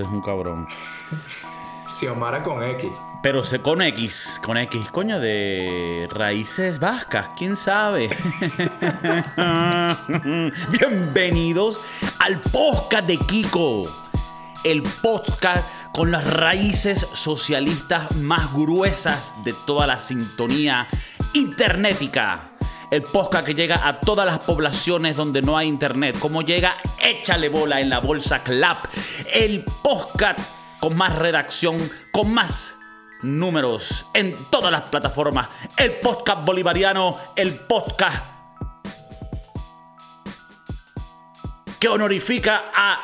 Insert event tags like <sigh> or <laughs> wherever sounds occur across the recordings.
Es un cabrón. Xiomara con X. Pero se con X, con X, coño, de raíces vascas, quién sabe. <laughs> Bienvenidos al podcast de Kiko. El podcast con las raíces socialistas más gruesas de toda la sintonía internetica. El podcast que llega a todas las poblaciones donde no hay internet. Como llega, échale bola en la bolsa clap. El podcast con más redacción, con más números en todas las plataformas. El podcast bolivariano, el podcast que honorifica a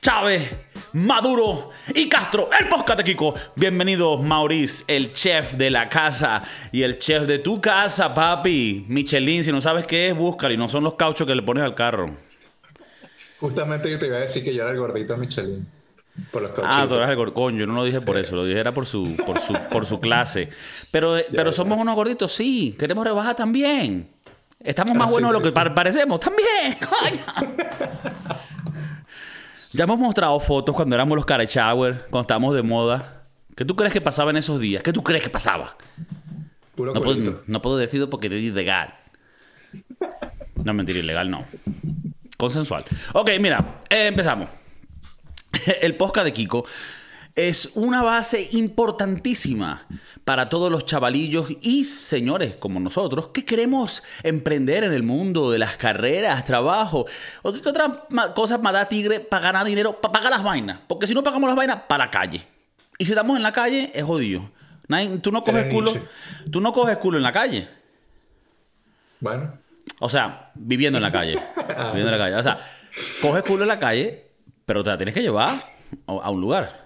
Chávez, Maduro y Castro. El podcast de Kiko. Bienvenidos, Maurice, el chef de la casa y el chef de tu casa, papi. Michelin, si no sabes qué es, búscalo. Y no son los cauchos que le pones al carro. Justamente yo te iba a decir que yo era el gordito Michelin. Por los Ah, cauchitos. tú eras el. Coño, yo no lo dije por eso, lo dije era por su, por su, por su clase. Pero, <laughs> pero somos unos gorditos, sí. Queremos rebajar también. Estamos más Ah, buenos sí, de lo sí, que par- parecemos. También, <laughs> coño. <laughs> ya hemos mostrado fotos cuando éramos los cara shower, cuando estábamos de moda. ¿Qué tú crees que pasaba en esos días? ¿Qué tú crees que pasaba? Puro No puedo, no puedo decirlo porque es ilegal. No, mentira, ilegal no. Consensual. Ok, mira, eh, empezamos. <laughs> El podcast de Kiko es una base importantísima para todos los chavalillos y señores como nosotros que queremos emprender en el mundo de las carreras, trabajo o qué otras cosas más da tigre para ganar dinero, para pagar las vainas. Porque si no pagamos las vainas, para la calle. Y si estamos en la calle, es jodido. Nadie- tú no coges culo, tú no coges culo en la calle. Bueno, O sea, viviendo en la calle. <laughs> viviendo en la calle. O sea, coges culo en la calle, pero te la tienes que llevar a un lugar.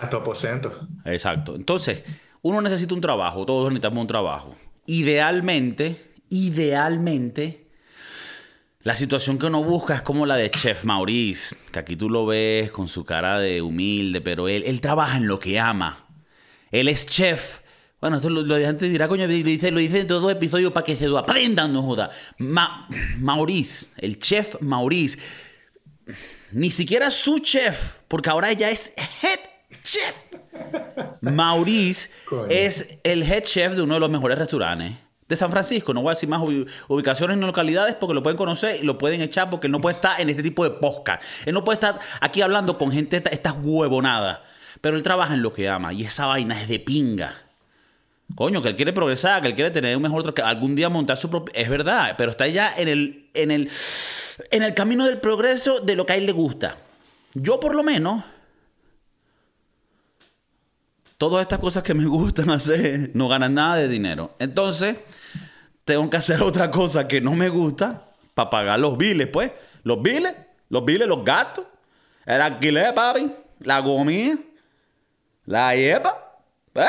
A tu aposento. Exacto. Entonces, uno necesita un trabajo, todos necesitamos un trabajo. Idealmente, idealmente, la situación que uno busca es como la de Chef Maurice, que aquí tú lo ves con su cara de humilde, pero él, él trabaja en lo que ama. Él es chef. Bueno, esto lo, lo de antes dirá, coño, lo dice, lo dice en todos los episodios para que se lo aprendan, no joda. Ma- Maurice, el chef Maurice, ni siquiera su chef, porque ahora ella es head chef. <laughs> Maurice Coño. es el head chef de uno de los mejores restaurantes de San Francisco. No voy a decir más ubi- ubicaciones ni localidades porque lo pueden conocer y lo pueden echar porque él no puede estar en este tipo de podcast. Él no puede estar aquí hablando con gente esta- estas huevonadas. Pero él trabaja en lo que ama y esa vaina es de pinga. Coño, que él quiere progresar, que él quiere tener un mejor tra- que algún día montar su propio. Es verdad, pero está ya en el, en el, en el camino del progreso de lo que a él le gusta. Yo, por lo menos, todas estas cosas que me gustan hacer no ganan nada de dinero. Entonces, tengo que hacer <laughs> otra cosa que no me gusta para pagar los biles, pues. Los biles, los biles, los gastos, el alquiler, papi, la comida, la yepa. ¿eh?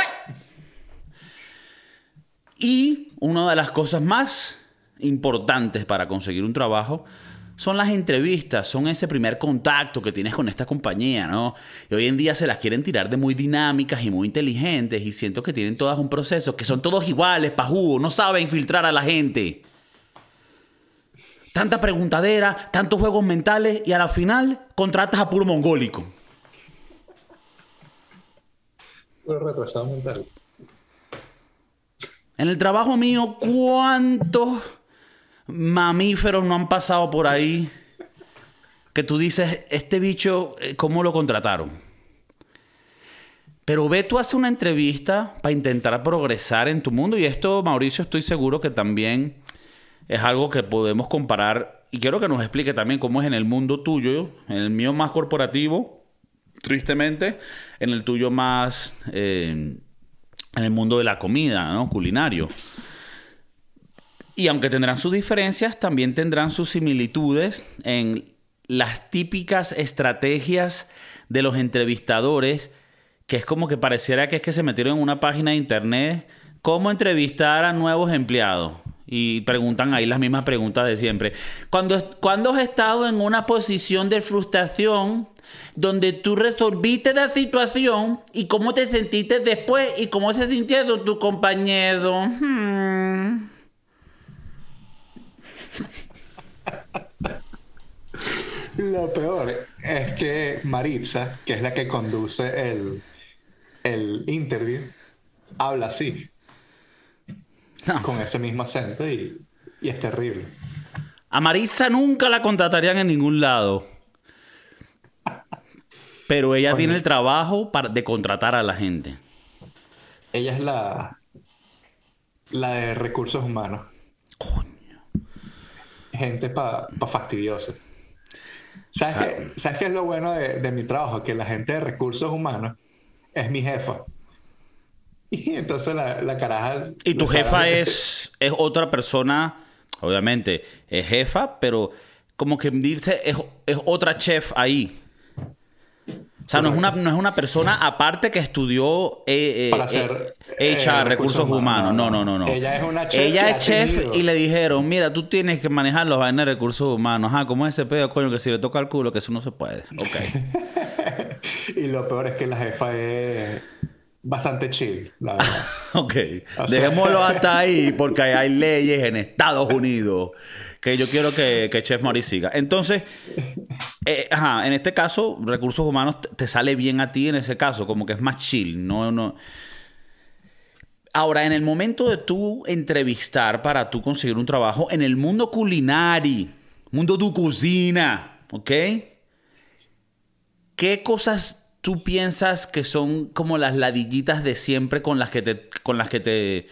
Y una de las cosas más importantes para conseguir un trabajo son las entrevistas, son ese primer contacto que tienes con esta compañía, ¿no? Y hoy en día se las quieren tirar de muy dinámicas y muy inteligentes y siento que tienen todas un proceso, que son todos iguales, pajú, no saben filtrar a la gente. Tanta preguntadera, tantos juegos mentales y a la final contratas a puro mongólico. Puro retrasado mental. En el trabajo mío, ¿cuántos mamíferos no han pasado por ahí que tú dices, este bicho, eh, ¿cómo lo contrataron? Pero ve tú haces una entrevista para intentar progresar en tu mundo y esto, Mauricio, estoy seguro que también es algo que podemos comparar y quiero que nos explique también cómo es en el mundo tuyo, en el mío más corporativo, tristemente, en el tuyo más... eh, en el mundo de la comida, ¿no? Culinario. Y aunque tendrán sus diferencias, también tendrán sus similitudes en las típicas estrategias de los entrevistadores, que es como que pareciera que es que se metieron en una página de internet, cómo entrevistar a nuevos empleados. Y preguntan ahí las mismas preguntas de siempre. Cuando, cuando has estado en una posición de frustración donde tú resolviste la situación y cómo te sentiste después y cómo se sintieron tu compañero. Hmm. Lo peor es que Maritza, que es la que conduce el, el interview, habla así. Con ese mismo acento y, y es terrible. A Marisa nunca la contratarían en ningún lado. Pero ella tiene el trabajo para, de contratar a la gente. Ella es la, la de recursos humanos. Coño. Gente para pa fastidiosa. ¿Sabes, qué, ¿Sabes qué es lo bueno de, de mi trabajo? Que la gente de recursos humanos es mi jefa. <laughs> Y entonces la, la caraja... Y tu jefa es, es otra persona, obviamente, es jefa, pero como que dice, es, es otra chef ahí. O sea, no es, una, no es una persona aparte que estudió eh, eh, Para eh, hacer, eh, HR, recursos humanos. humanos. No, no, no, no. Ella es una chef Ella es chef tenido- y le dijeron, mira, tú tienes que manejar los vainas de recursos humanos. Ah, ¿cómo es ese pedo, coño? Que si le toca el culo, que eso no se puede. Ok. <laughs> Y lo peor es que la jefa es bastante chill, la <laughs> verdad. Ok, O sea- dejémoslo <laughs> hasta ahí porque hay, leyes en Estados Unidos que yo quiero que, que Chef Mori siga. Entonces, eh, ajá, en este caso, recursos humanos te- sale bien a ti en ese caso, como que es más chill, no, no. Ahora, en el momento de tú entrevistar para tú conseguir un trabajo en el mundo culinario, mundo de cocina, ¿ok? ¿Qué cosas tú piensas que son como las ladillitas de siempre con las que te, con las que te,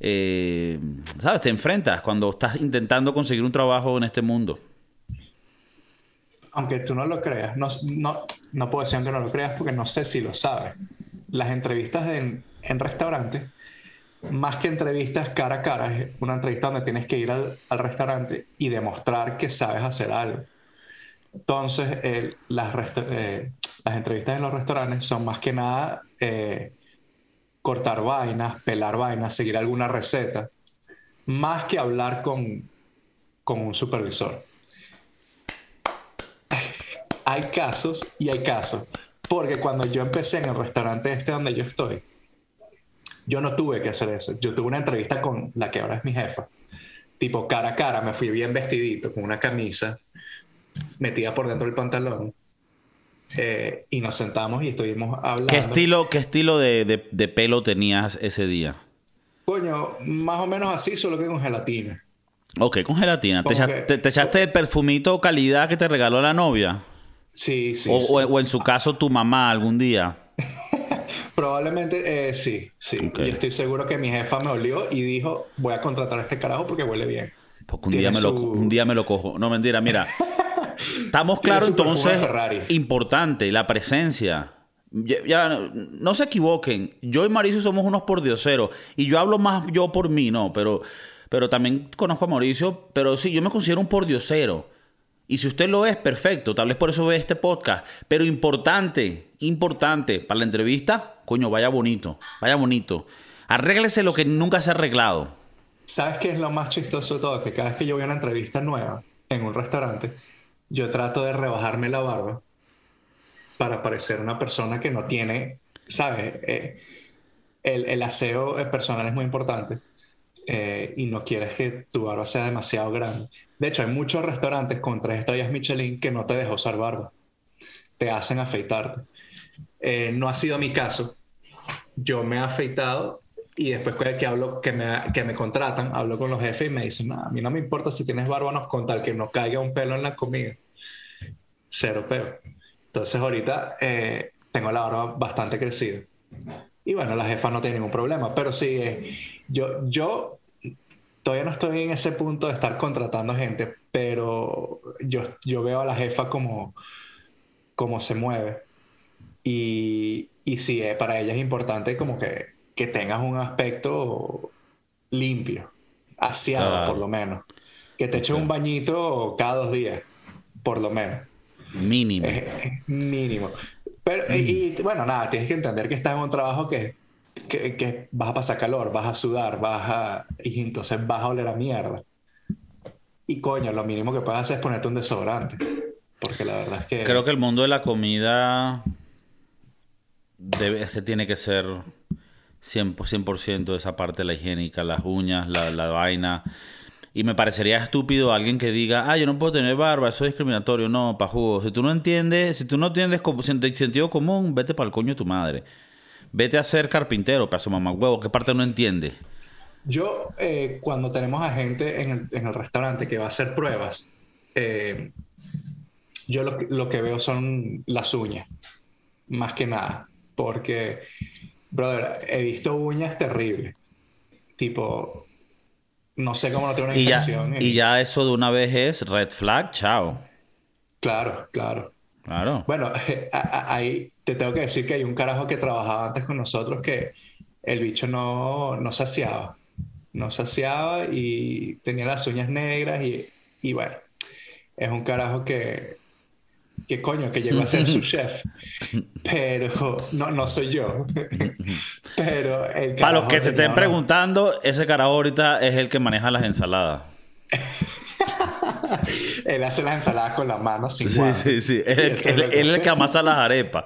eh, sabes, te enfrentas cuando estás intentando conseguir un trabajo en este mundo? Aunque tú no lo creas, no, no, no puedo decir que no lo creas porque no sé si lo sabes. Las entrevistas en, en restaurantes, más que entrevistas cara a cara, es una entrevista donde tienes que ir al, al restaurante y demostrar que sabes hacer algo. Entonces, las, eh, las entrevistas en los restaurantes son más que nada eh, cortar vainas, pelar vainas, seguir alguna receta, más que hablar con, con un supervisor hay casos y hay casos. Porque cuando yo empecé en el restaurante este donde yo estoy, yo no tuve que hacer eso. Yo tuve una entrevista con la que ahora es mi jefa. Tipo cara a cara, me fui bien vestidito, con una camisa, metida por dentro del pantalón. Eh, y nos sentamos y estuvimos hablando. ¿Qué estilo, qué estilo de, de- de pelo tenías ese día? Coño, más o menos así, solo que con gelatina. Ok, con gelatina. ¿Te, Como echa- que- te- te echaste el perfumito calidad que te regaló la novia? Sí, sí. o, sí. o- o en su caso tu mamá algún día. <laughs> Probablemente eh, sí, sí. Yo estoy seguro que mi jefa me olió y dijo, voy a contratar a este carajo porque huele bien. Porque un Tiene día, me lo, un día me lo cojo. No, mentira, mira. <laughs> Estamos claros entonces. Importante, la presencia. Ya, ya, no, no se equivoquen. Yo y Mauricio somos unos pordioseros. Y yo hablo más yo por mí, no. Pero, pero también conozco a Mauricio. Pero sí, yo me considero un pordiosero. Y si usted lo es, perfecto. Tal vez por eso ve este podcast. Pero importante, importante. Para la entrevista, coño, vaya bonito. Vaya bonito. Arréglese lo que nunca se ha arreglado. ¿Sabes qué es lo más chistoso de todo? Que cada vez que yo voy a una entrevista nueva en un restaurante, yo trato de rebajarme la barba para parecer una persona que no tiene, ¿sabes? Eh, el, el aseo eh, personal es muy importante eh, y no quieres que tu barba sea demasiado grande. De hecho, hay muchos restaurantes con tres estrellas Michelin que no te dejan usar barba. Te hacen afeitarte. No ha sido mi caso. Yo me he afeitado y después que hablo, que me, que me contratan, hablo con los jefes y me dicen, "No, a mí no me importa si tienes no, con tal que no caiga un pelo en la comida. Cero pelo. Entonces ahorita eh, tengo la barba bastante crecida. Y bueno, la jefa no tiene ningún problema, pero sí, eh, yo, yo todavía no estoy en ese punto de estar contratando gente, pero yo, yo veo a la jefa como, como se mueve. Y, y sí, eh, para ella es importante como que, que tengas un aspecto limpio, aseado Claro. por lo menos. Que te eches un bañito cada dos días, por lo menos. Mínimo. Mínimo. Pero, y, y, bueno, nada, tienes que entender que estás en un trabajo que, que, que vas a pasar calor, vas a sudar, vas a... Y entonces vas a oler a mierda. Y coño, lo mínimo que puedes hacer es ponerte un desodorante. Porque la verdad es que... Creo que el mundo de la comida debe, es que tiene que ser 100%, 100% esa parte la higiénica, las uñas, la, la vaina. Y me parecería estúpido alguien que diga, ah, yo no puedo tener barba, eso es discriminatorio. No, pajugo. Si tú no entiendes, si tú no como sentido común, vete para el coño de tu madre. Vete a ser carpintero, su mamá huevo. ¿Qué parte no entiende? Yo, eh, cuando tenemos a gente en el, en el, restaurante que va a hacer pruebas, eh, yo lo, lo, que veo son las uñas, más que nada. Porque, brother, he visto uñas terribles. Tipo, no sé cómo no tiene una y infección. Ya, y... ya eso de una vez es red flag, chao. Claro, claro. Claro. Bueno, <laughs> ahí te tengo que decir que hay un carajo que trabajaba antes con nosotros que el bicho no, no saciaba. No saciaba y tenía las uñas negras y, y bueno, es un carajo que, que coño, que llegó a ser su <laughs> chef. Pero no, no soy yo. <laughs> Pero el Para los que se estén preguntando, ese carajo ahorita es el que maneja las ensaladas. <laughs> él hace las ensaladas con las manos sin Sí, sí, sí. Él, es el que amasa las arepas.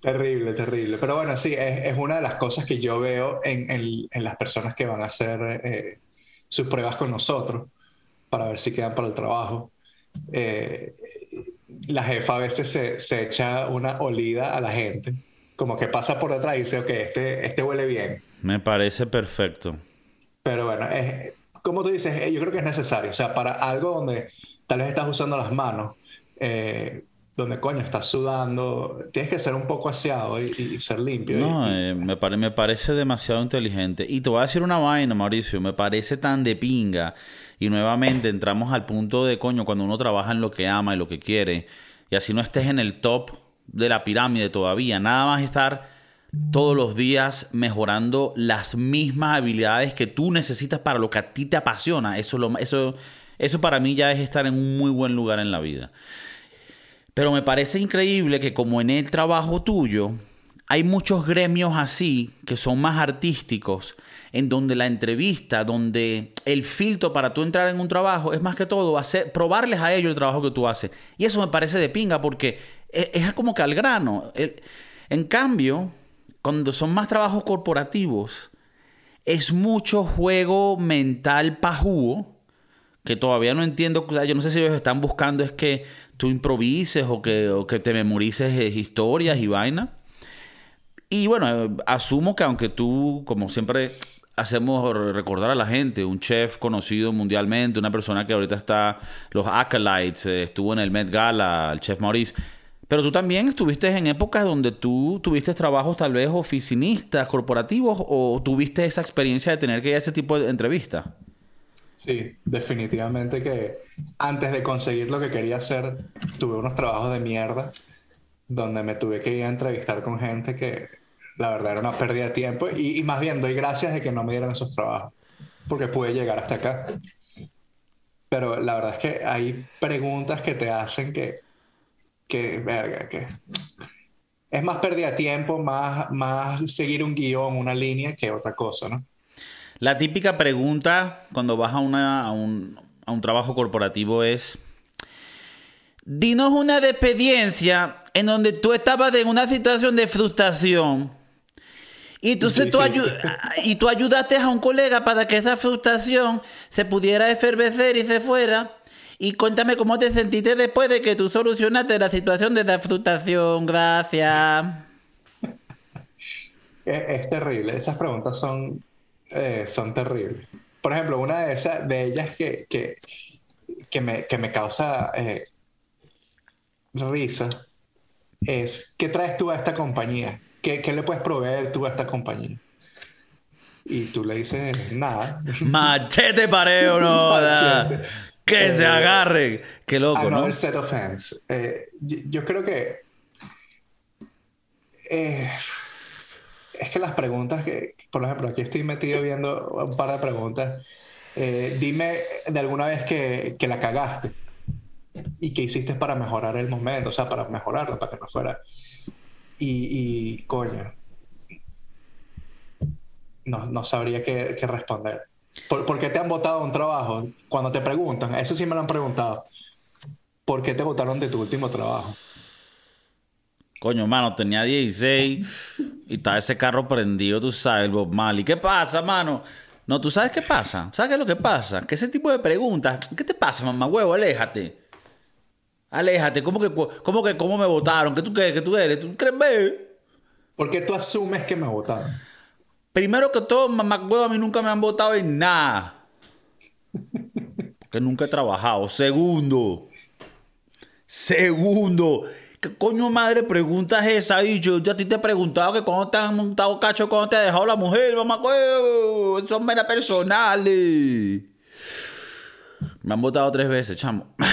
terrible, terrible. Pero bueno, sí, es, es, una de las cosas que yo veo en, en, en las personas que van a hacer eh, sus pruebas con nosotros para ver si quedan para el trabajo. Eh, la jefa a veces se, se, echa una olida a la gente, como que pasa por detrás y dice, ok, este, este huele bien. Me parece perfecto. Pero bueno, es, como tú dices, eh, yo creo que es necesario. O sea, para algo donde tal vez estás usando las manos, eh, donde coño estás sudando, tienes que ser un poco aseado y, y ser limpio. No, y, eh, me, pare, me parece demasiado inteligente. Y te voy a decir una vaina, Mauricio, me parece tan de pinga. Y nuevamente entramos al punto de coño, cuando uno trabaja en lo que ama y lo que quiere, y así no estés en el top de la pirámide todavía, nada más estar todos los días mejorando las mismas habilidades que tú necesitas para lo que a ti te apasiona. Eso, lo, eso, eso para mí ya es estar en un muy buen lugar en la vida. Pero me parece increíble que como en el trabajo tuyo, hay muchos gremios así que son más artísticos, en donde la entrevista, donde el filtro para tú entrar en un trabajo es más que todo hacer, probarles a ellos el trabajo que tú haces. Y eso me parece de pinga porque es, es como que al grano. En cambio, cuando son más trabajos corporativos, es mucho juego mental pajúo, que todavía no entiendo, yo no sé si ellos están buscando es que tú improvises o que, o que te memorices historias y vainas. Y bueno, asumo que aunque tú, como siempre hacemos recordar a la gente, un chef conocido mundialmente, una persona que ahorita está, los acolytes, estuvo en el Met Gala, el chef Maurice, pero tú también estuviste en épocas donde tú tuviste trabajos tal vez oficinistas, corporativos, o tuviste esa experiencia de tener que ir a ese tipo de entrevistas. Sí, definitivamente que antes de conseguir lo que quería hacer, tuve unos trabajos de mierda donde me tuve que ir a entrevistar con gente que la verdad era una pérdida de tiempo y, y más bien doy gracias de que no me dieran esos trabajos porque pude llegar hasta acá. Pero la verdad es que hay preguntas que te hacen que, que verga, que es más pérdida de tiempo, más, más seguir un guion, una línea que otra cosa, ¿no? La típica pregunta cuando vas a, una, a, un, a un trabajo corporativo es, dinos una experiencia en donde tú estabas en una situación de frustración y tú, sí, tú sí. y tú ayudaste a un colega para que esa frustración se pudiera efervecer y se fuera. Y cuéntame cómo te sentiste después de que tú solucionaste la situación de la frustración. Gracias. <laughs> Es, es terrible. Esas preguntas son eh, son terribles. Por ejemplo, una de, esas, de ellas que, que, que, me, que me causa eh, risa es, ¿qué traes tú a esta compañía? ¿Qué, ¿Qué, le puedes proveer tú a esta compañía? Y tú le dices, nada. <laughs> Machete pareo, no. Machete. Que eh, se agarren. Qué loco, ¿no? set of hands. Eh, yo, yo, creo que... Eh, es que las preguntas que, por ejemplo, aquí estoy metido viendo un par de preguntas. Eh, dime de alguna vez que, que, la cagaste y qué hiciste para mejorar el momento, o sea, para mejorarlo, para que no fuera. Y, y coño, no, no sabría qué, qué responder. ¿Por, ¿Por, qué te han votado un trabajo? Cuando te preguntan, eso sí me lo han preguntado. ¿Por qué te votaron de tu último trabajo? Coño, mano, tenía 16 y estaba ese carro prendido, tú sabes, el Bob Marley. ¿Qué pasa, mano? No, ¿tú sabes qué pasa? ¿Sabes qué es lo que pasa? Que ese tipo de preguntas... ¿Qué te pasa, mamá huevo? Aléjate. Aléjate. ¿Cómo que, cómo que cómo me votaron? ¿Qué tú, qué, qué tú eres? ¿Tú crees ver? ¿Por qué tú asumes que me votaron? Primero que todo, mamá a mí nunca me han votado en nada. Porque nunca he trabajado. Segundo. Segundo. ¿Qué coño madre pregunta es esa, bicho? Yo a ti te he preguntado que cuando te han montado cacho, cuando te ha dejado la mujer, mamá huevo. Son meras personales. Me han votado tres veces, chamo. <laughs>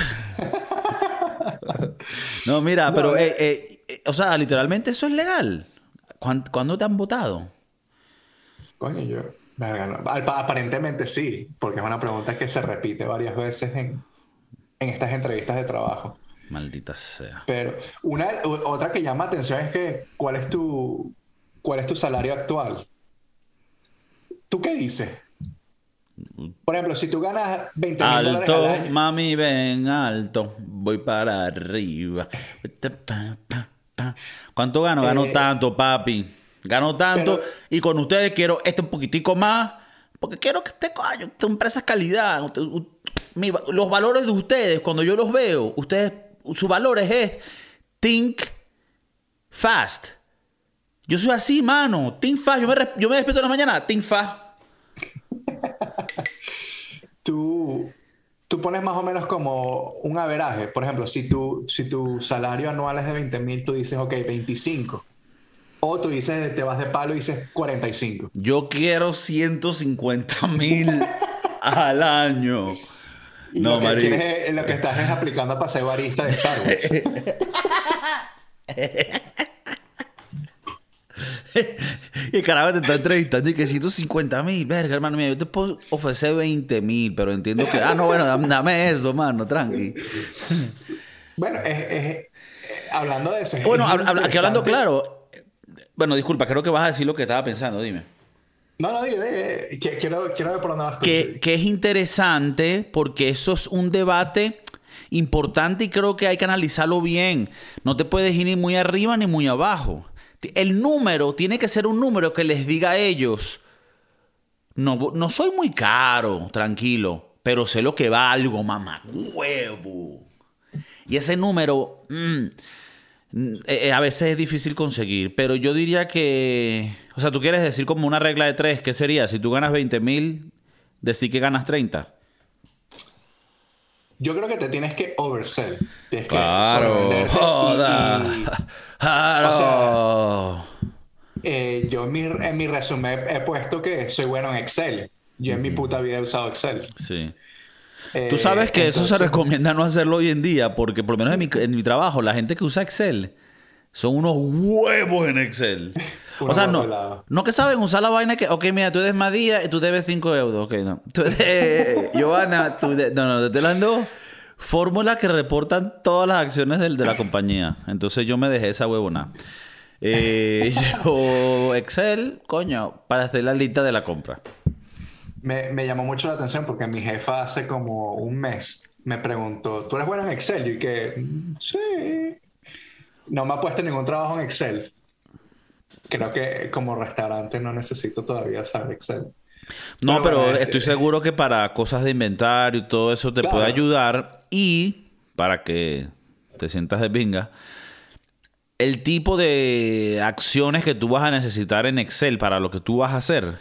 no, mira, pero, eh, eh, eh, o sea, literalmente eso es legal. ¿Cuándo, ¿cuándo te han votado? Coño, yo. verga, no. Ap- Aparentemente sí, porque es una pregunta que se repite varias veces en, en estas entrevistas de trabajo. Maldita sea. Pero una, otra que llama atención es que ¿cuál es tu, cuál es tu salario actual? ¿Tú qué dices? Por ejemplo, si tú ganas 20 mil dólares Alto, al año, mami, ven alto. Voy para arriba. ¿Cuánto gano? Gano Eh, tanto, papi. Gano tanto. pero- y con ustedes quiero este un poquitico más. Porque quiero que este coño, esta empresa es calidad. Los valores de ustedes, cuando yo los veo, ustedes, sus valores es think fast. Yo soy así, mano. Think fast. Yo me, yo me despierto en la mañana. Think fast. Tú, tú pones más o menos como un averaje. Por ejemplo, si tu, si tu salario anual es de 20 mil, tú dices, ok, 25. O tú dices, te vas de palo y dices 45. Yo quiero 150 mil al año. Y No, lo, que es- lo que estás es aplicando para ser barista de Star Wars. <laughs> <laughs> Y el carajo te está entrevistando y que 150 mil, verga, hermano mío, yo te puedo ofrecer 20 mil, pero entiendo que, ah, no, bueno, dame, dame eso, mano, tranqui. bueno, es, es- eh, hablando de eso. es Bueno, hab- hab- aquí hablando claro, bueno, disculpa, creo que vas a decir lo que estaba pensando, dime. No, no, dime, dime. Qui- Quiero, quiero ver por dónde vas tú. que, que es interesante porque eso es un debate importante y creo que hay que analizarlo bien. No te puedes ir ni muy arriba ni muy abajo. El número tiene que ser un número que les diga a ellos, no, no soy muy caro, tranquilo, pero sé lo que valgo, mamá, huevo. Y ese número mm, eh, eh, a veces es difícil conseguir, pero yo diría que, o sea, tú quieres decir como una regla de tres, ¿qué sería? Si tú ganas 20 mil, decir que ganas 30. Yo creo que te tienes que oversell. Tienes que Claro, <laughs> y- joda. y- Claro. Eh, yo en mi, en mi resumen he puesto que soy bueno en Excel. Yo en mi puta vida he usado Excel. sí. Eh, Tú sabes que eso se recomienda no hacerlo hoy en día, porque por lo menos en mi, en mi trabajo, la gente que usa Excel son unos huevos en Excel. <laughs> o sea, no, no que saben usar la vaina que, ok, mira, tú eres Madía y tú debes 5 euros. Ok, no. Tú de- <laughs> Giovanna, tú de- no, no, te las dos fórmulas que reportan todas las acciones del- de la compañía. Entonces yo me dejé esa huevona. Eh, <laughs> yo, Excel, coño, para hacer la lista de la compra. Me, me llamó mucho la atención porque mi jefa hace como un mes me preguntó, ¿tú eres bueno en Excel? Y que, "Mm, sí. No me ha puesto ningún trabajo en Excel. Creo que como restaurante no necesito todavía saber Excel. No, Pero pero bueno, estoy este- seguro que para cosas de inventario y todo eso te Claro. puede ayudar. Y para que te sientas de pinga, el tipo de acciones que tú vas a necesitar en Excel para lo que tú vas a hacer,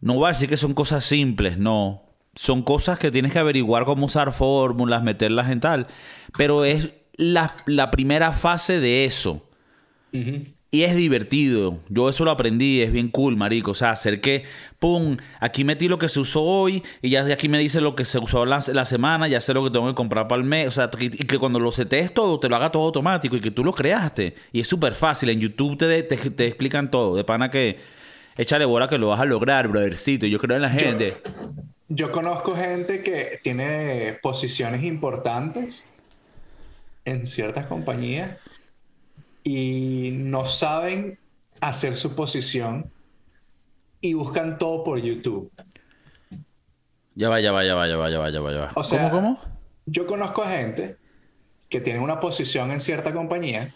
no voy a decir que son cosas simples, no. Son cosas que tienes que averiguar cómo usar fórmulas, meterlas en tal. Pero es la, la primera fase de eso. Ujú. Y es divertido. Yo eso lo aprendí, es bien cool, marico. O sea, hacer que, pum, aquí metí lo que se usó hoy y ya de aquí me dice lo que se usó la, la semana, ya sé lo que tengo que comprar para el mes. O sea, que- y que cuando lo setees todo, te lo haga todo automático y que tú lo creaste. Y es súper fácil. En YouTube te, te, te explican todo. De pana que échale bola que lo vas a lograr, brothercito. Yo creo en la gente. Yo conozco gente que tiene posiciones importantes en ciertas compañías y no saben hacer su posición y buscan todo por YouTube. Ya va, ya va, ya va, ya va, ya va, ya va, ya va. O sea, ¿Cómo, cómo? Yo conozco gente que tiene una posición en cierta compañía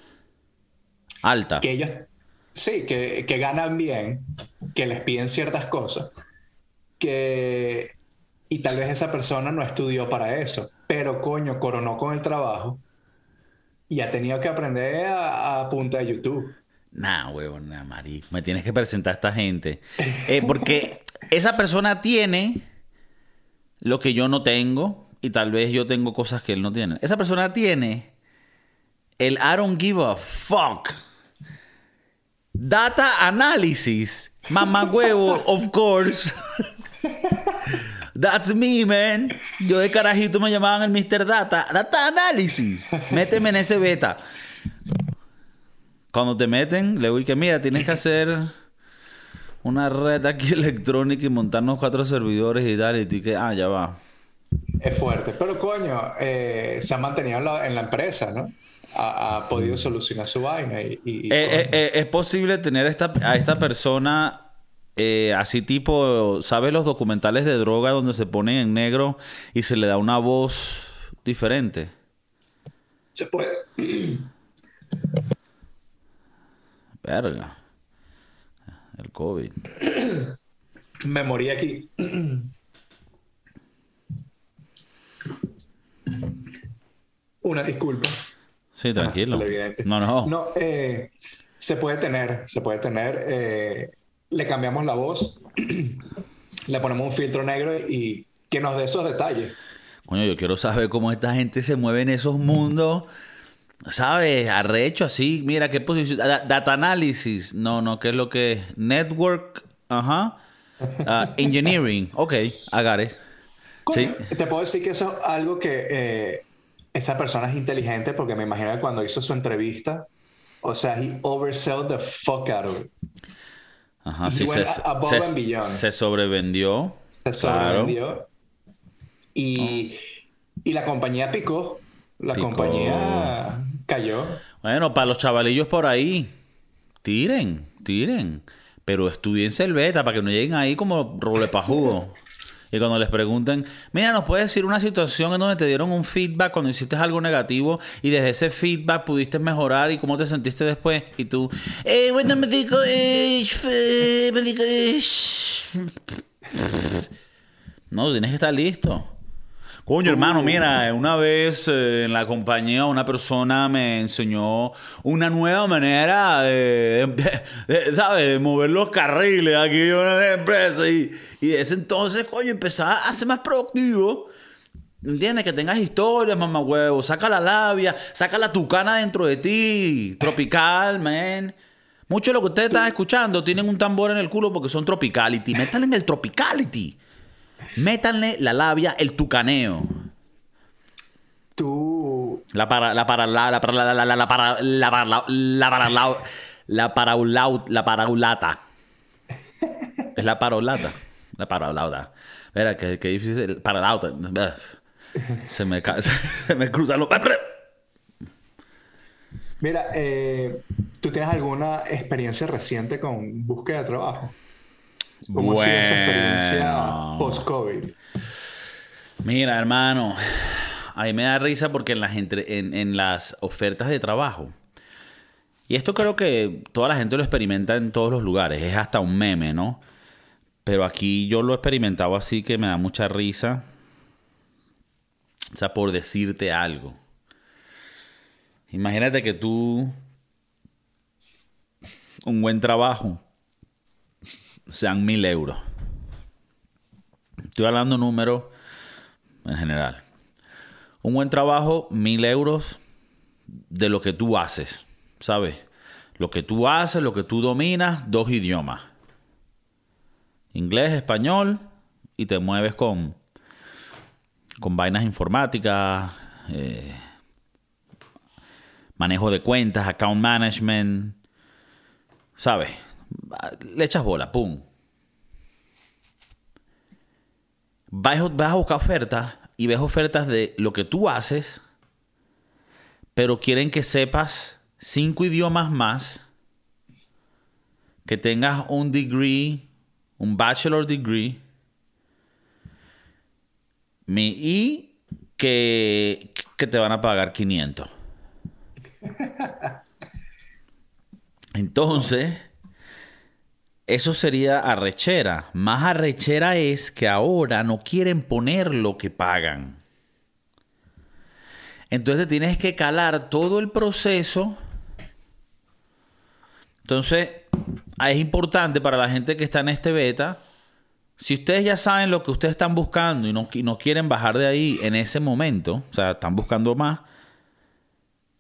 Alta. que ellos, sí, que, que ganan bien, que les piden ciertas cosas, que y tal vez esa persona no estudió para eso, pero coño, coronó con el trabajo y ha tenido que aprender a, punta de YouTube. Nah, huevón, nah, marico. Me tienes que presentar a esta gente. Eh, porque esa persona tiene lo que yo no tengo y tal vez yo tengo cosas que él no tiene. Esa persona tiene el I don't give a fuck. Data analysis. Mamá huevo, of course. <laughs> That's me, man. Yo de carajito me llamaban el Mr. Data. Data Analysis. Méteme en ese beta. Cuando te meten, le digo que mira, tienes que hacer una red aquí electrónica y montarnos cuatro servidores y tal. Y tú que, ah, ya va. Es fuerte. Pero coño, eh, se ha mantenido en la, empresa, ¿no? Ha, podido solucionar su vaina y... Eh, eh, es posible tener esta, a esta persona eh, así tipo, ¿sabes los documentales de droga donde se ponen en negro y se le da una voz diferente? Se puede. Verga. El COVID. <clears throat> Me morí aquí. <clears throat> Una disculpa. Sí, tranquilo. no, no. No, eh, se puede tener, se puede tener. Eh, le cambiamos la voz, <clears throat> le ponemos un filtro negro y que nos dé esos detalles. Coño, yo quiero saber cómo esta gente se mueve en esos mundos. ¿Sabes? Arrecho así. Mira, ¿qué posición? Data analysis. No, no, ¿qué es lo que? Network. Ajá. Ah, <laughs> engineering. Ok, I Sí. Te puedo decir que eso es algo que eh, esa persona es inteligente porque me imagino que cuando hizo su entrevista, o sea, he oversold the fuck out of it. Ajá, sí, se, se, sobrevendió. Se sobrevendió. Y, y, la compañía picó. La compañía cayó. Bueno, para los chavalillos por ahí, tiren, tiren. Pero estudiense el beta para que no lleguen ahí como roble pa' jugo. Y cuando les pregunten, mira, ¿nos puedes decir una situación en donde te dieron un feedback cuando hiciste algo negativo y desde ese feedback pudiste mejorar y cómo te sentiste después? Y tú, eh, bueno, me digo, eh, me digo, eh, no, tienes que estar listo. Coño, hermano, mira, una vez eh, en la compañía una persona me enseñó una nueva manera de, ¿sabes? De mover los carriles aquí en la empresa. Y, y desde entonces, coño, empezar a ser más productivo. ¿Entiendes? Que tengas historias, mamá huevo. Saca la labia, saca la tucana dentro de ti. Tropical, man. Mucho de lo que ustedes están escuchando tienen un tambor en el culo porque son tropicality. Métanle en el tropicality. Métanle la labia, el tucaneo. Tú. La para. La para. La, para. La, la, la, para. La para. La, para. La, la paraulata. La paraulata. Es la paraulata. La paraulata. Mira, qué, qué difícil. Paraulata. Se me, <laughs> se me cruzan los. Mira, eh, ¿tú tienes alguna experiencia reciente con búsqueda de trabajo? ¿Cómo ha sido esa experiencia post-COVID? Mira, hermano, a mí me da risa porque en las, en, las ofertas de trabajo, y esto creo que toda la gente lo experimenta en todos los lugares, es hasta un meme, ¿no? Pero aquí yo lo he experimentado así que me da mucha risa. O sea, por decirte algo. Imagínate que tú, un buen trabajo, sean mil euros. Estoy hablando números en general. Un buen trabajo, mil euros de lo que tú haces, ¿sabes? Lo que tú haces, lo que tú dominas, dos idiomas. Inglés, español, y te mueves con, con vainas informáticas, eh, manejo de cuentas, account management, ¿sabes? Le echas bola, pum. Vas, a buscar ofertas y ves ofertas de lo que tú haces, pero quieren que sepas cinco idiomas más, que tengas un degree, un bachelor degree, y que, que te van a pagar 500. <laughs> Entonces, Eso sería arrechera. Más arrechera es que ahora no quieren poner lo que pagan. Entonces tienes que calar todo el proceso. Entonces, es importante para la gente que está en este beta. Si ustedes ya saben lo que ustedes están buscando y no, y no quieren bajar de ahí en ese momento, o sea, están buscando más,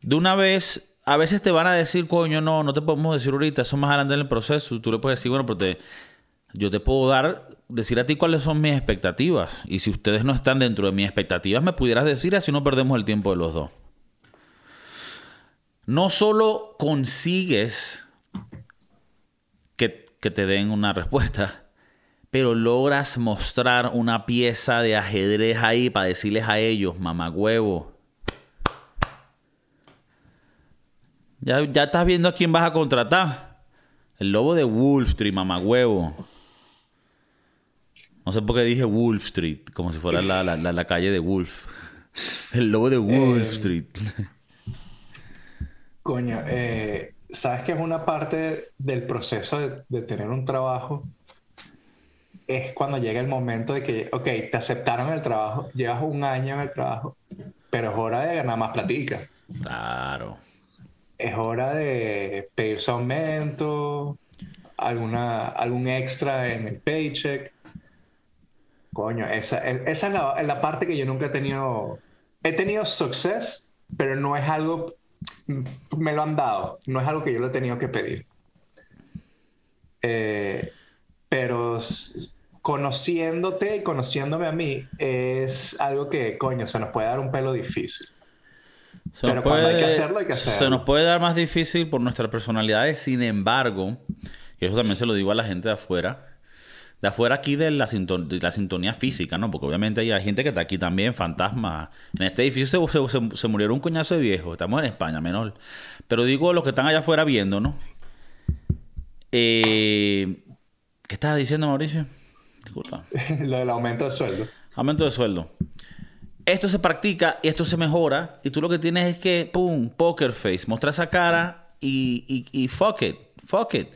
de una vez a veces te van a decir, coño, no, no te podemos decir ahorita, eso más adelante en el proceso. Tú le puedes decir, bueno, pero yo te puedo dar, decir a ti cuáles son mis expectativas. Y si ustedes no están dentro de mis expectativas, me pudieras decir, así no perdemos el tiempo de los dos. No solo consigues que, te den una respuesta, pero logras mostrar una pieza de ajedrez ahí para decirles a ellos, mamagüevo Ya, estás viendo a quién vas a contratar. El lobo de Wolf Street, mamagüevo. No sé por qué dije Wolf Street, como si fuera la, calle de Wolf. <laughs> El lobo de Wolf eh, Street. Coño, eh, ¿sabes que es una parte del proceso de, de, tener un trabajo? Es cuando llega el momento de que, ok, te aceptaron el trabajo, llevas un año en el trabajo, pero es hora de ganar más platica. Claro es hora de pedir su aumento, alguna, algún extra en el paycheck. Coño, esa, esa es, la, la, parte que yo nunca he tenido. He tenido success, pero no es algo. Me lo han dado, no es algo que yo lo he tenido que pedir. Eh, pero conociéndote y conociéndome a mí, es algo que, coño, se nos puede dar un pelo difícil. Se Pero cuando hay que hacerlo, hay que hacerlo. Se nos puede dar más difícil por nuestras personalidades, sin embargo, y eso también se lo digo a la gente de afuera, de afuera aquí de la, la sintonía física, ¿no? Porque obviamente hay gente que está aquí también, fantasma. En este edificio se, murieron un coñazo de viejos. Estamos en España, menor. Pero digo los que están allá afuera viendo, ¿no? Eh, ¿Qué estabas diciendo, Mauricio? Disculpa. <laughs> Lo del aumento de sueldo. Aumento de sueldo esto se practica y esto se mejora. Y tú lo que tienes es que, pum, poker face, mostrar esa cara y, y, fuck it, fuck it.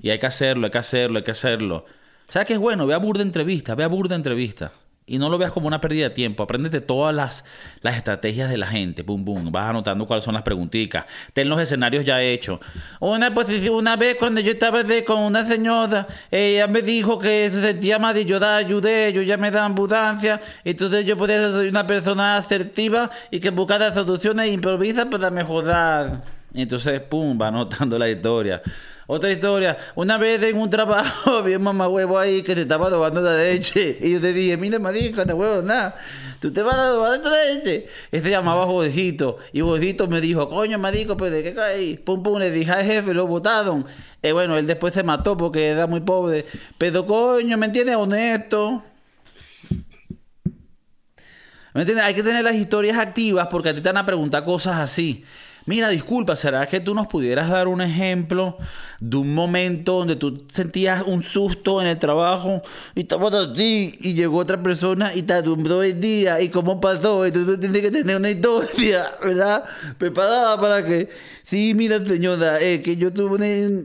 Y hay que hacerlo, hay que hacerlo, hay que hacerlo. ¿Sabes qué es bueno? Ve a burda entrevista, ve a burda entrevista. Y no lo veas como una pérdida de tiempo. Apréndete todas las, las estrategias de la gente. Boom, boom. Vas anotando cuáles son las preguntitas. Ten los escenarios ya hechos. Una, una vez cuando yo estaba con una señora, ella me dijo que se sentía mal y yo da, ayudé, yo ya me da ambulancia. Entonces yo podía ser una persona asertiva y que buscara soluciones e improvisa para mejorar. Entonces, pum, va anotando la historia. Otra historia. Una vez en un trabajo, <laughs> vi un mamá huevo ahí que se estaba robando la leche. Y yo te dije, mira, marico, no huevo, nada. Tú te vas a robar esta leche. Este llamaba Jodecito. Y Jodecito me dijo, coño, marico, pues de qué caí. Pum, pum, le dije al jefe, lo botaron. Y bueno, él después se mató porque era muy pobre. Pero coño, ¿me entiendes? Honesto. ¿Me entiendes? Hay que tener las historias activas porque a ti te van a preguntar cosas así. Mira, disculpa, ¿será que tú nos pudieras dar un ejemplo de un momento donde tú sentías un susto en el trabajo y ti y llegó otra persona y te alumbró el día y cómo pasó? Y tú tienes que tener una historia, <laughs> ¿verdad? Preparada para que, sí, mira, señora, eh, que yo tuve.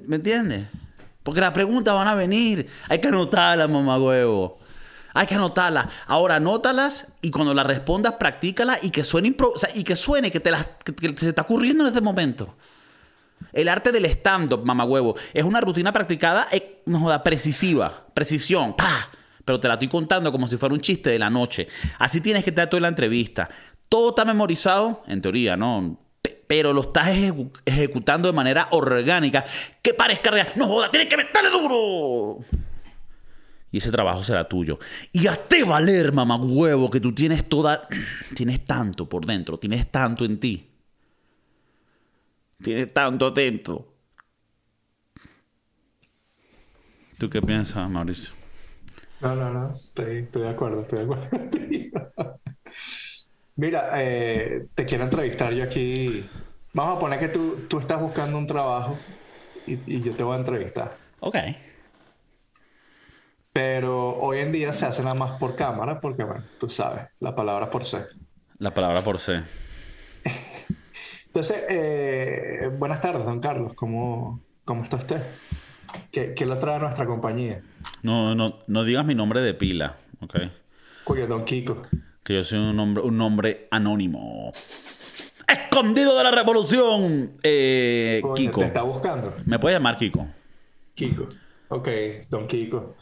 ¿Me entiendes? Porque las preguntas van a venir. Hay que anotarlas, mamá huevo. Hay que anotarlas. Ahora anótalas y cuando las respondas, practícalas y que suene, y que suene que, te las, se está ocurriendo en ese momento. El arte del stand-up, huevo, es una rutina practicada, eh, no joda, precisiva, precisión, pero te la estoy contando como si fuera un chiste de la noche. Así tienes que estar toda la entrevista. Todo está memorizado, en teoría, ¿no? pero lo estás ejecutando de manera orgánica que parezca real. No joda, tienes que meterle duro y ese trabajo será tuyo. Y hazte valer, mamá huevo, que tú tienes toda. <clears throat> Tienes tanto por dentro, tienes tanto en ti. Tienes tanto atento. ¿Tú qué piensas, Mauricio? No, no, no, estoy, de acuerdo, estoy de acuerdo. <laughs> Mira, eh, te quiero entrevistar yo aquí. Vamos a poner que tú, tú estás buscando un trabajo y, y yo te voy a entrevistar. Ok. Pero hoy en día se hace nada más por cámara porque, bueno, tú sabes, la palabra por C. La palabra por C. Entonces, eh, buenas tardes, don Carlos. ¿Cómo, cómo está usted? ¿Qué, qué lo trae a nuestra compañía? No, no, no digas mi nombre de pila, ¿ok? Cuyo Don Kiko. Que yo soy un nombre, un nombre anónimo. Escondido de la revolución. Eh, Coño, Kiko. Te está buscando. Me puede llamar Kiko. Kiko. Ok, Don Kiko.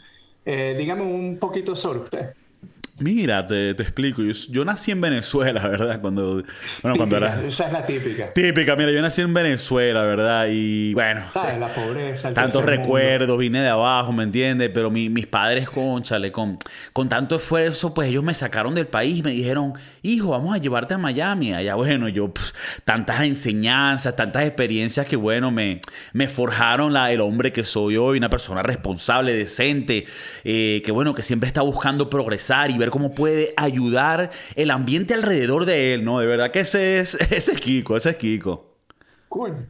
Eh, dígame un poquito sobre usted. Mira, te, te explico. Yo, yo nací en Venezuela, <laughs> ¿verdad? Cuando, bueno, cuando era... Esa es la típica. Típica, mira, yo nací en Venezuela, ¿verdad? Y bueno, ¿Sabes? La pobreza. el tantos mundo. recuerdos, vine de abajo, ¿me entiendes? Pero mi- mis padres, conchale, con, con tanto esfuerzo, pues ellos me sacaron del país y me dijeron, hijo, vamos a llevarte a Miami. Allá, bueno, yo, pues, tantas enseñanzas, tantas experiencias que, bueno, me, me forjaron la, el hombre que soy hoy, una persona responsable, decente, eh, que, bueno, que siempre está buscando progresar y ver cómo puede ayudar el ambiente alrededor de él, ¿no? De verdad que ese es, <laughs> ese es Kiko, ese es Kiko. Cool.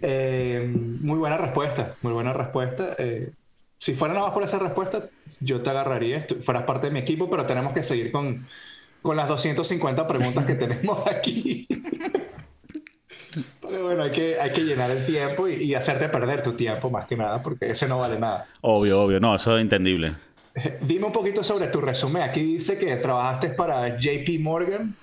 Eh, muy buena respuesta, muy buena respuesta. Eh, si fuera nada más por esa respuesta, yo te agarraría, fueras parte de mi equipo, pero tenemos que seguir con, con las 250 preguntas que <laughs> tenemos aquí. <laughs> Pero bueno, hay que, hay que llenar el tiempo y, y hacerte perder tu tiempo más que nada, porque ese no vale nada. Obvio, obvio, no, eso es entendible. <laughs> Dime un poquito sobre tu resumen. Aquí dice que trabajaste para JP Morgan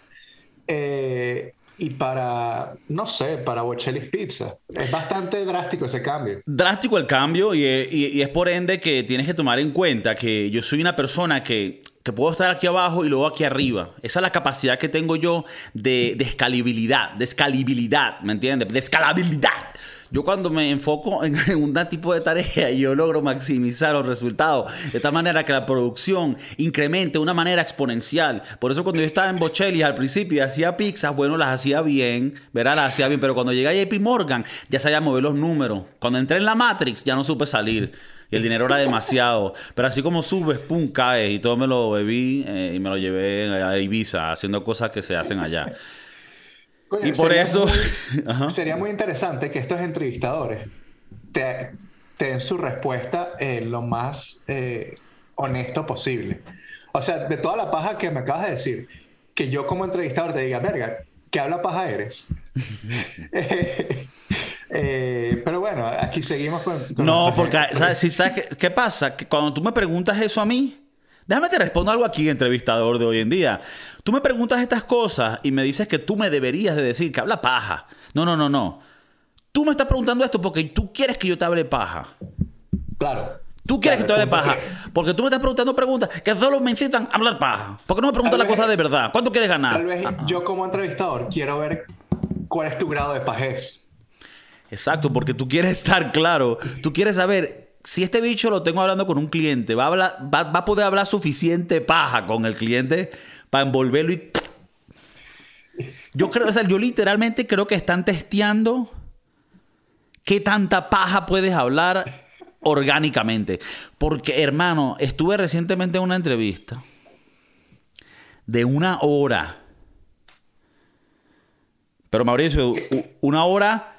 eh, y para, no sé, para Bocelli's Pizza. Es bastante drástico ese cambio. Drástico el cambio y, y- y es por ende que tienes que tomar en cuenta que yo soy una persona que, que puedo estar aquí abajo y luego aquí arriba. Esa es la capacidad que tengo yo de, de escalabilidad, de escalabilidad, ¿me entiendes? De escalabilidad. Yo cuando me enfoco <laughs> en, un tipo de tarea yo logro maximizar los resultados de tal manera que la producción incremente de una manera exponencial. Por eso cuando yo estaba en Bocelli al principio y hacía pizzas, bueno, las hacía bien, ¿verdad? Las hacía bien, pero cuando llegué a JP Morgan ya sabía mover los números. Cuando entré en la Matrix ya no supe salir. Y el dinero era demasiado. Pero así como subes, pum, caes. Y todo me lo bebí eh, y me lo llevé a Ibiza haciendo cosas que se hacen allá. Coño, Y por sería eso... muy- <laughs> sería muy interesante que estos entrevistadores te, te den su respuesta eh, lo más eh, honesto posible. O sea, de toda la paja que me acabas de decir, que yo como entrevistador te diga, verga, ¿qué habla paja eres? <laughs> Eh, eh, pero bueno, aquí seguimos con... con No, porque. ¿sabes, si sabes qué, qué pasa? Que cuando tú me preguntas eso a mí, déjame te respondo algo aquí, entrevistador de hoy en día. Tú me preguntas estas cosas y me dices que tú me deberías de decir que habla paja. No, no, no, no. Tú me estás preguntando esto porque tú quieres que yo te hable paja. Claro. Tú quieres que te Claro, hable paja. Porque tú me estás preguntando preguntas que solo me incitan a hablar paja. ¿Por qué no me preguntas la cosa vez- de verdad? ¿Cuánto quieres ganar? Tal vez Ah, ah. yo como entrevistador quiero ver cuál es tu grado de pajez. Exacto, porque tú quieres estar claro. Tú quieres saber si este bicho lo tengo hablando con un cliente, va a, hablar- va, a poder hablar suficiente paja con el cliente para envolverlo y. Yo creo, o sea, yo literalmente creo que están testeando qué tanta paja puedes hablar orgánicamente. Porque, hermano, estuve recientemente en una entrevista de una hora. Pero Mauricio, una hora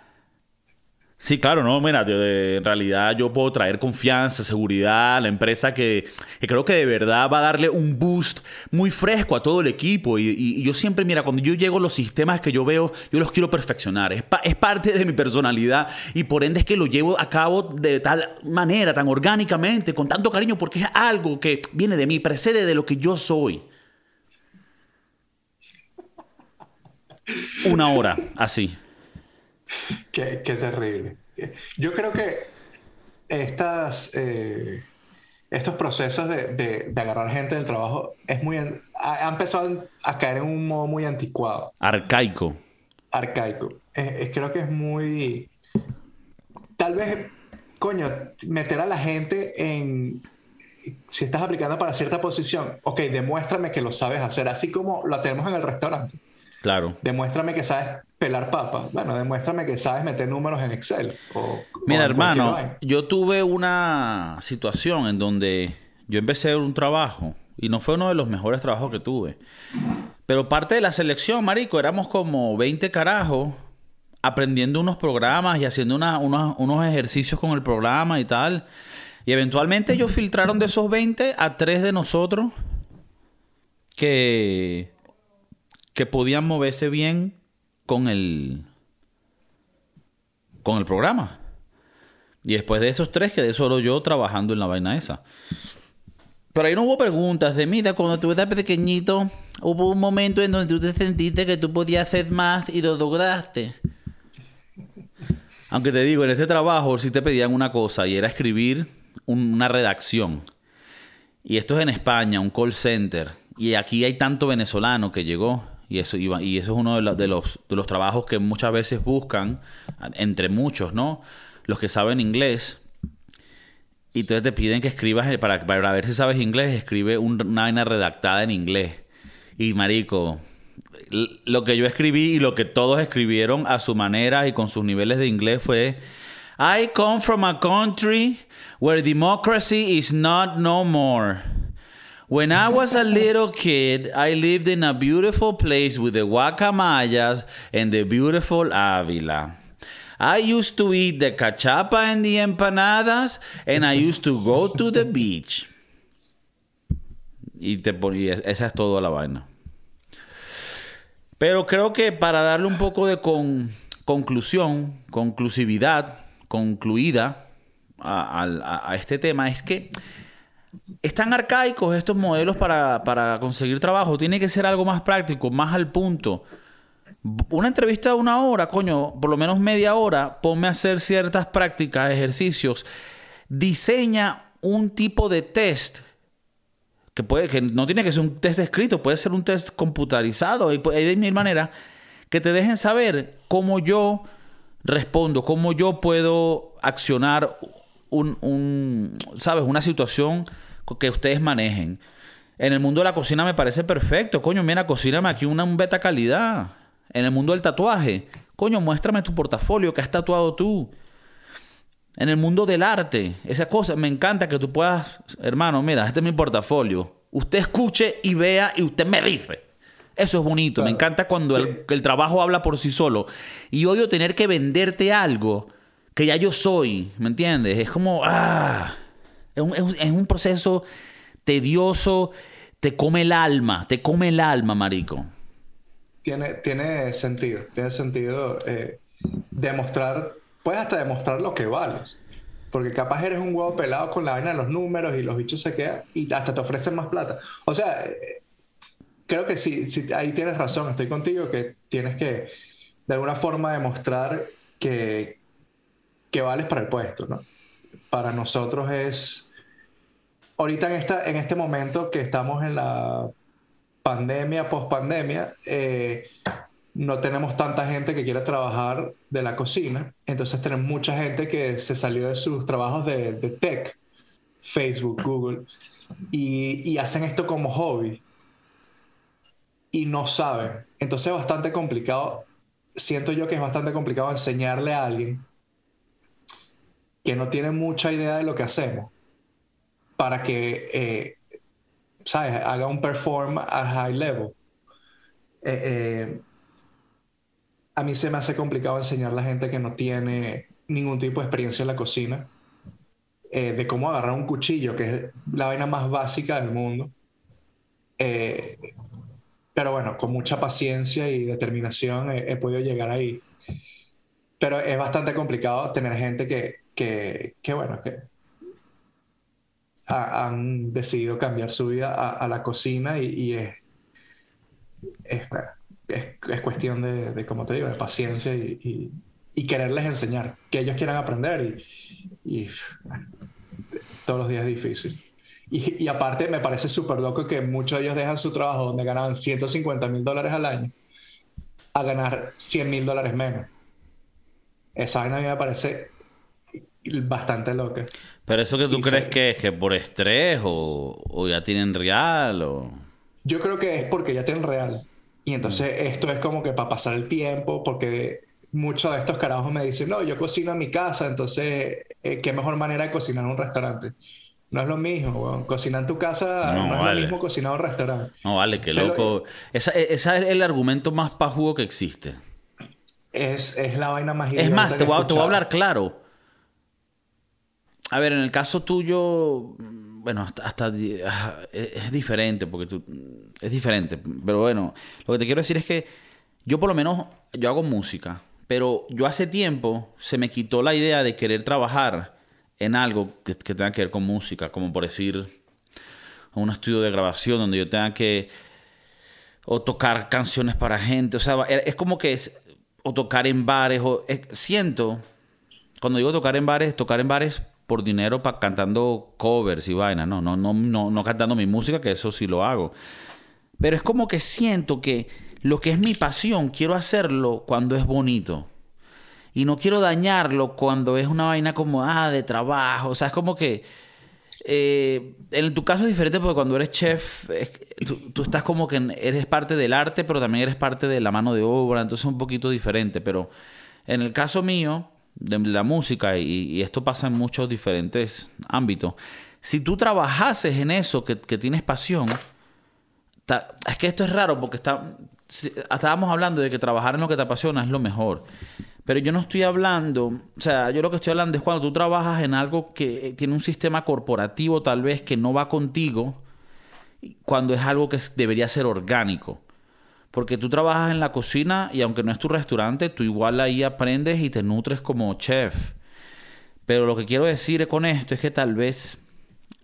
Sí, claro, no, mira, eh, en realidad yo puedo traer confianza, seguridad a la empresa que, que creo que de verdad va a darle un boost muy fresco a todo el equipo. Y, yo siempre, mira, cuando yo llego, los sistemas que yo veo, yo los quiero perfeccionar. Es, es parte de mi personalidad y por ende es que lo llevo a cabo de tal manera, tan orgánicamente, con tanto cariño, porque es algo que viene de mí, precede de lo que yo soy. Una hora, así. <laughs> Qué, qué terrible. Yo creo que estas, eh, estos procesos de, de- de agarrar gente del trabajo es muy, ha, ha empezado a caer en un modo muy anticuado, Arcaico. arcaico. Es- es- creo que es muy... Tal vez, coño, meter a la gente en... Si estás aplicando para cierta posición, ok, demuéstrame que lo sabes hacer, así como lo tenemos en el restaurante. Claro. Demuéstrame que sabes pelar papas. Bueno, demuéstrame que sabes meter números en Excel. o- Mira, hermano, yo tuve una situación en donde yo empecé un trabajo y no fue uno de los mejores trabajos que tuve. Pero parte de la selección, marico, éramos como 20 carajos aprendiendo unos programas y haciendo una- unos, unos ejercicios con el programa y tal. Y eventualmente ellos filtraron de esos 20 a tres de nosotros que, que podían moverse bien con el, con el programa. Y después de esos tres quedé solo yo trabajando en la vaina esa. Pero ahí no hubo preguntas de, mira, cuando tú eras pequeñito, hubo un momento en donde tú te sentiste que tú podías hacer más y lo lograste. Aunque te digo, en este trabajo sí te pedían una cosa y era escribir una redacción. Y esto es en España, un call center. Y aquí hay tanto venezolano que llegó. Y eso, y eso es uno de, de, los, de los trabajos que muchas veces buscan, entre muchos, ¿no? Los que saben inglés. Y entonces te piden que escribas, para, para ver si sabes inglés, escribe una vaina redactada en inglés. Y marico, lo que yo escribí y lo que todos escribieron a su manera y con sus niveles de inglés fue I come from a country where democracy is not no more. When I was a little kid, I lived in a beautiful place with the guacamayas and the beautiful Avila. I used to eat the cachapa and the empanadas and I used to go to the beach. Y, te, y esa es toda la vaina. Pero creo que para darle un poco de conclusión, conclusividad, concluida a, este tema, es que están arcaicos estos modelos para, para conseguir trabajo. Tiene que ser algo más práctico, más al punto. Una entrevista de una hora, coño, por lo menos media hora, ponme a hacer ciertas prácticas, ejercicios. Diseña un tipo de test que puede que no tiene que ser un test escrito, puede ser un test computarizado y de mil maneras que te dejen saber cómo yo respondo, cómo yo puedo accionar un, sabes, una situación que ustedes manejen. En el mundo de la cocina me parece perfecto. Coño, mira, cocíname aquí una un beta calidad. En el mundo del tatuaje, coño, muéstrame tu portafolio que has tatuado tú. En el mundo del arte, esa cosa, me encanta que tú puedas, hermano, mira, este es mi portafolio. Usted escuche y vea y usted me dice. Eso es bonito. Me encanta cuando el, trabajo habla por sí solo. Y odio tener que venderte algo que ya yo soy. ¿Me entiendes? Es como, ah, es un, es un proceso tedioso. Te come el alma. Te come el alma, marico. Tiene, tiene sentido. Tiene sentido eh, demostrar puedes hasta demostrar lo que vales. Porque capaz eres un huevo pelado con la vaina de los números y los bichos se quedan y hasta te ofrecen más plata. O sea, eh, creo que sí, sí, ahí tienes razón, estoy contigo, que tienes que de alguna forma demostrar que, que vales para el puesto, ¿no? Para nosotros es, ahorita en, esta, en este momento que estamos en la pandemia, post pandemia, eh, no tenemos tanta gente que quiera trabajar de la cocina, entonces tenemos mucha gente que se salió de sus trabajos de, tech, Facebook, Google, y, hacen esto como hobby y no saben. Entonces es bastante complicado, siento yo que es bastante complicado enseñarle a alguien que no tiene mucha idea de lo que hacemos para que, eh, ¿sabes?, haga un perform a high level. Eh, eh, a mí se me hace complicado enseñar a la gente que no tiene ningún tipo de experiencia en la cocina de cómo agarrar un cuchillo, que es la vaina más básica del mundo. Pero bueno, con mucha paciencia y determinación he, podido llegar ahí. Pero es bastante complicado tener gente que, que, que bueno, que han decidido cambiar su vida a, la cocina y, es, es, es, cuestión de, de, como te digo, de paciencia y, y, quererles enseñar, que ellos quieran aprender y, y todos los días es difícil. Y, aparte me parece súper loco que muchos de ellos dejan su trabajo donde ganaban 150 mil dólares al año a ganar 100 mil dólares menos. Esa vaina a mí me parece bastante loca. Pero eso que tú crees que es que por estrés o, o ya tienen real o... Yo creo que es porque ya tienen real. Y entonces esto es como que para pasar el tiempo, porque muchos de estos carajos me dicen, no, yo cocino en mi casa, entonces, eh, ¿qué mejor manera de cocinar en un restaurante? No es lo mismo, cocinar en tu casa no, es lo mismo cocinar en un restaurante. No, vale, qué loco. Ese es el argumento más pajugo que existe. Es, es la vaina más Es más, te voy, a, te voy a hablar claro. A ver, en el caso tuyo, bueno, hasta, es diferente, porque tú, es diferente, pero bueno, lo que te quiero decir es que yo por lo menos, yo hago música, pero yo hace tiempo se me quitó la idea de querer trabajar en algo que, que tenga que ver con música, como por decir un estudio de grabación donde yo tenga que o tocar canciones para gente, o sea, es como que es, o tocar en bares, o siento, cuando digo tocar en bares, tocar en bares por dinero para cantando covers y vainas, no, no, no, no, no cantando mi música, que eso sí lo hago. Pero es como que siento que lo que es mi pasión, quiero hacerlo cuando es bonito. Y no quiero dañarlo cuando es una vaina como, ah, de trabajo. O sea, es como que... Eh, en tu caso es diferente porque cuando eres chef, tú, estás como que eres parte del arte, pero también eres parte de la mano de obra, entonces es un poquito diferente. Pero en el caso mío, de la música, y, esto pasa en muchos diferentes ámbitos, si tú trabajases en eso, que, tienes pasión, es que esto es raro porque está, estábamos hablando de que trabajar en lo que te apasiona es lo mejor. Pero yo no estoy hablando, o sea, yo lo que estoy hablando es cuando tú trabajas en algo que tiene un sistema corporativo tal vez que no va contigo, cuando es algo que debería ser orgánico. Porque tú trabajas en la cocina y aunque no es tu restaurante, tú igual ahí aprendes y te nutres como chef. Pero lo que quiero decir con esto es que tal vez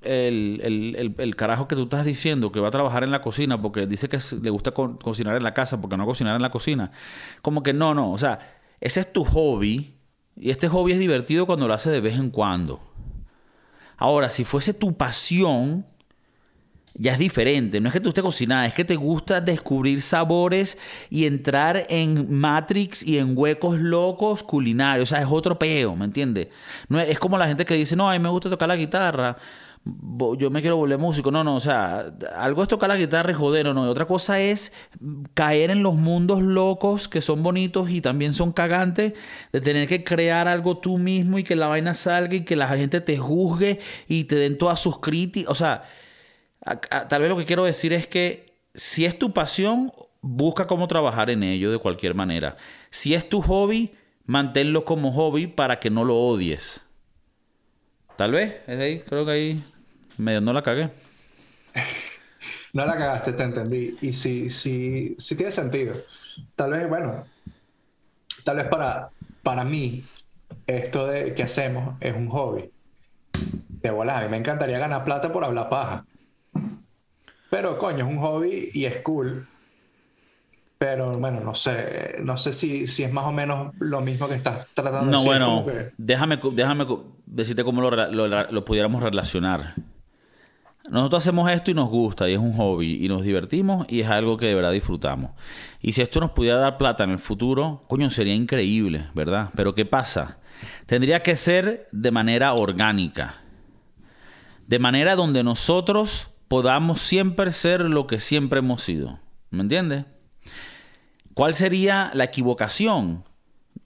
el, carajo que tú estás diciendo que va a trabajar en la cocina porque dice que le gusta cocinar en la casa porque no cocinar en la cocina. Como que no, no. O sea, ese es tu hobby y este hobby es divertido cuando lo haces de vez en cuando. Ahora, si fuese tu pasión, ya es diferente. No es que te guste cocinar, es que te gusta descubrir sabores y entrar en Matrix y en huecos locos culinarios. O sea, es otro peo, ¿me entiendes? No es, como la gente que dice, no, a mí me gusta tocar la guitarra yo me quiero volver músico. No, no, o sea, algo es tocar la guitarra y joder, no, no. Otra cosa es caer en los mundos locos que son bonitos y también son cagantes, de tener que crear algo tú mismo y que la vaina salga y que la gente te juzgue y te den todas sus críticas. O sea, tal vez lo que quiero decir es que si es tu pasión, busca cómo trabajar en ello de cualquier manera. Si es tu hobby, manténlo como hobby para que no lo odies. Tal vez, ahí, creo que ahí no la cagué. <laughs> no la cagaste, te entendí. Y sí, sí, sí tiene sentido. Tal vez, bueno, tal vez para, para mí, esto de que hacemos es un hobby. De bolas, a mí me encantaría ganar plata por hablar paja. Pero coño, es un hobby y es cool. Pero bueno, no sé, no sé si, si es más o menos lo mismo que estás tratando de decir. No, bueno, déjame, déjame decirte cómo lo, lo, pudiéramos relacionar. Nosotros hacemos esto y nos gusta y es un hobby y nos divertimos y es algo que de verdad disfrutamos. Y si esto nos pudiera dar plata en el futuro, coño, sería increíble, ¿verdad? Pero ¿qué pasa? Tendría que ser de manera orgánica. De manera donde nosotros podamos siempre ser lo que siempre hemos sido. ¿Me entiendes? ¿Cuál sería la equivocación?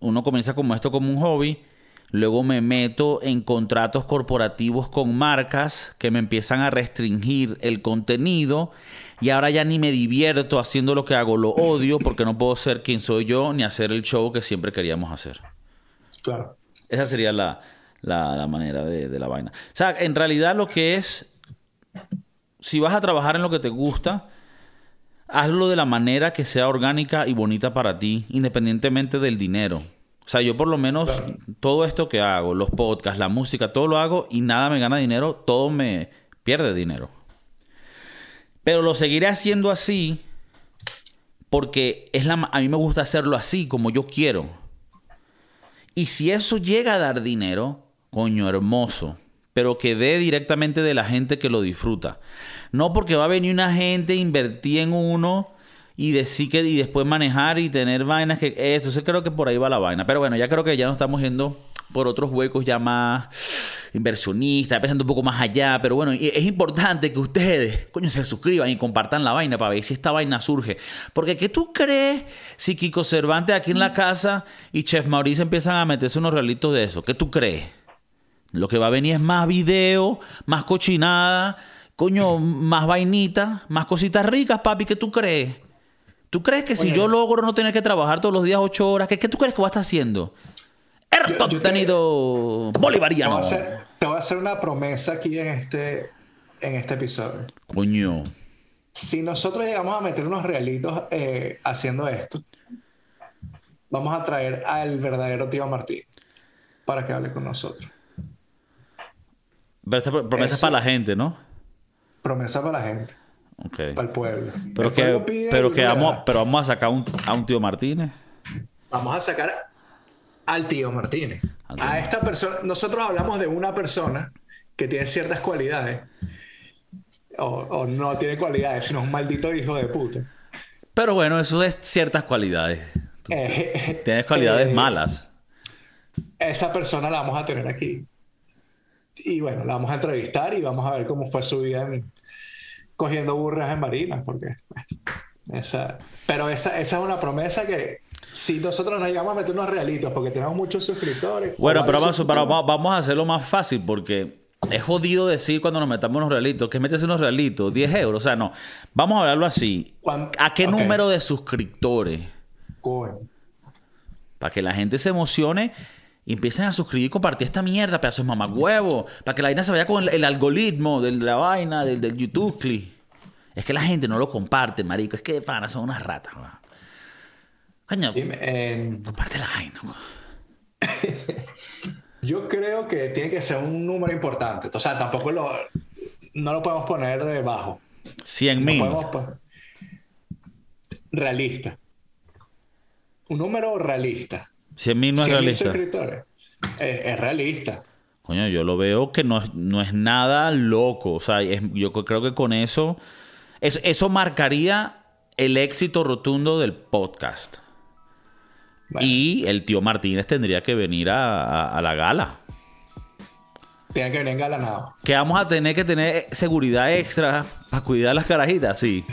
Uno comienza como esto como un hobby, luego me meto en contratos corporativos con marcas que me empiezan a restringir el contenido y ahora ya ni me divierto haciendo lo que hago, lo odio porque no puedo ser quien soy yo ni hacer el show que siempre queríamos hacer. Claro. Esa sería la, manera de, de la vaina. O sea, en realidad lo que es, si vas a trabajar en lo que te gusta, hazlo de la manera que sea orgánica y bonita para ti, independientemente del dinero. O sea, yo por lo menos todo esto que hago, los podcasts, la música, todo lo hago y nada me gana dinero, todo me pierde dinero. Pero lo seguiré haciendo así porque es la, a mí me gusta hacerlo así, como yo quiero. Y si eso llega a dar dinero, coño, hermoso pero que dé directamente de la gente que lo disfruta. No porque va a venir una gente, invertir en uno y decir que y después manejar y tener vainas que eso, yo creo que por ahí va la vaina. Pero bueno, ya creo que ya nos estamos yendo por otros huecos ya más inversionistas, pensando un poco más allá, pero bueno, es importante que ustedes, coño, se suscriban y compartan la vaina para ver si esta vaina surge. Porque ¿qué tú crees si Kiko Cervantes aquí en la casa y Chef Mauricio empiezan a meterse unos realitos de eso? ¿Qué tú crees? Lo que va a venir es más video, más cochinada, coño, más vainita, más cositas ricas, papi, ¿qué tú crees? ¿Tú crees que si yo logro no tener que trabajar todos los días ocho horas, ¿qué, qué tú crees que va a estar haciendo? El contenido bolivariano. Te voy, a hacer, una promesa aquí en este, en este episodio. Coño. Si nosotros llegamos a meter unos realitos eh, haciendo esto, vamos a traer al verdadero tío Martín para que hable con nosotros. Pero esta promesa es para la gente, ¿no? Promesa para la gente. Ok. Para el pueblo. Pero El que, pueblo pide pero que vamos, pero vamos a sacar un- a un tío Martínez. Vamos a sacar al tío Martínez. Al tío A esta persona, nosotros hablamos de una persona que tiene ciertas cualidades. O, o no tiene cualidades, sino es un maldito hijo de puta. Pero bueno, eso es ciertas cualidades. Eh, Tienes cualidades eh, malas. Esa persona la vamos a tener aquí. Y bueno, la vamos a entrevistar y vamos a ver cómo fue su vida en- cogiendo burras en marinas, porque bueno, esa, pero esa, esa es una promesa que si nosotros nos llegamos a meter unos realitos, porque tenemos muchos suscriptores. Bueno, pero vamos, va- vamos a hacerlo más fácil porque es jodido decir cuando nos metamos unos realitos. ¿Qué metes unos realitos? 10 euros. O sea, no. Vamos a hablarlo así. ¿Cuán- ¿A qué número de suscriptores? coño. Para que la gente se emocione y empiecen a suscribir y compartir esta mierda, pedazos de mamagüevo. Para que la vaina se vaya con el, el algoritmo de la vaina, del, del YouTube. click. Es que la gente no lo comparte, marico. Es que, pana, son unas ratas, weón. Coño, eh, comparte la vaina, weón. <laughs> yo creo que tiene que ser un número importante. O sea, tampoco lo, no lo podemos poner de bajo. 100 No mil. podemos Realista. Un número realista. 100 mil no es 100.000 realista. suscriptores. Es, es realista. Coño, yo lo veo que no es, no es nada loco. O sea, es- yo creo que con eso, eso, eso marcaría el éxito rotundo del podcast. Bueno, Y el tío Martínez tendría que venir a, a- a la gala. Tiene que venir engalanado. Que vamos a tener que tener seguridad extra para cuidar las carajitas, sí.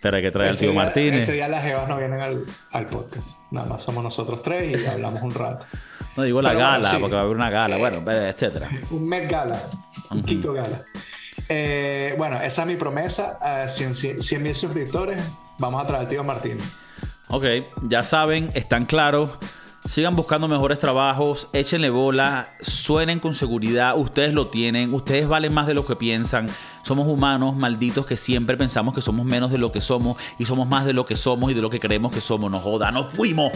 Pero hay que traer al Ese tío día- Martínez. Ese día las jevas no vienen al, al podcast. Nada más somos nosotros tres y hablamos un rato. No digo la Pero bueno, gala, sí. porque va a haber una gala, bueno, etcétera. Un Met Gala. Un Kiko Gala. Eh, bueno, esa es mi promesa. A 100 mil suscriptores, vamos a traer al tío Martín. Ok, ya saben, están claros. Sigan buscando mejores trabajos, échenle bola, suenen con seguridad, ustedes lo tienen, ustedes valen más de lo que piensan. Somos humanos malditos que siempre pensamos que somos menos de lo que somos y somos más de lo que somos y de lo que creemos que somos. Nos joda, nos fuimos.